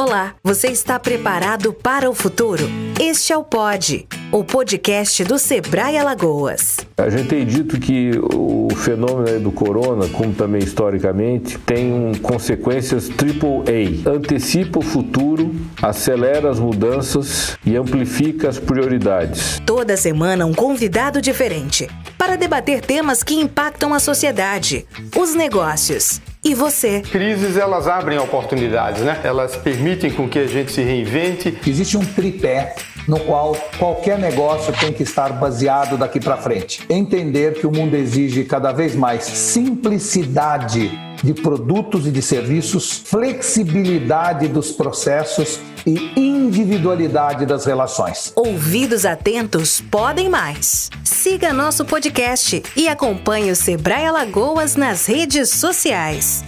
Olá, você está preparado para o futuro? Este é o Pod, o podcast do Sebrae Alagoas. A gente tem dito que o fenômeno do corona, como também historicamente, tem um, consequências AAA. Antecipa o futuro, acelera as mudanças e amplifica as prioridades. Toda semana um convidado diferente para debater temas que impactam a sociedade, os negócios e você. Crises elas abrem oportunidades, né? Elas permitem com que a gente se reinvente. Existe um tripé no qual qualquer negócio tem que estar baseado daqui para frente. Entender que o mundo exige cada vez mais simplicidade de produtos e de serviços, flexibilidade dos processos e individualidade das relações. Ouvidos atentos podem mais. Siga nosso podcast e acompanhe o Sebrae Alagoas nas redes sociais.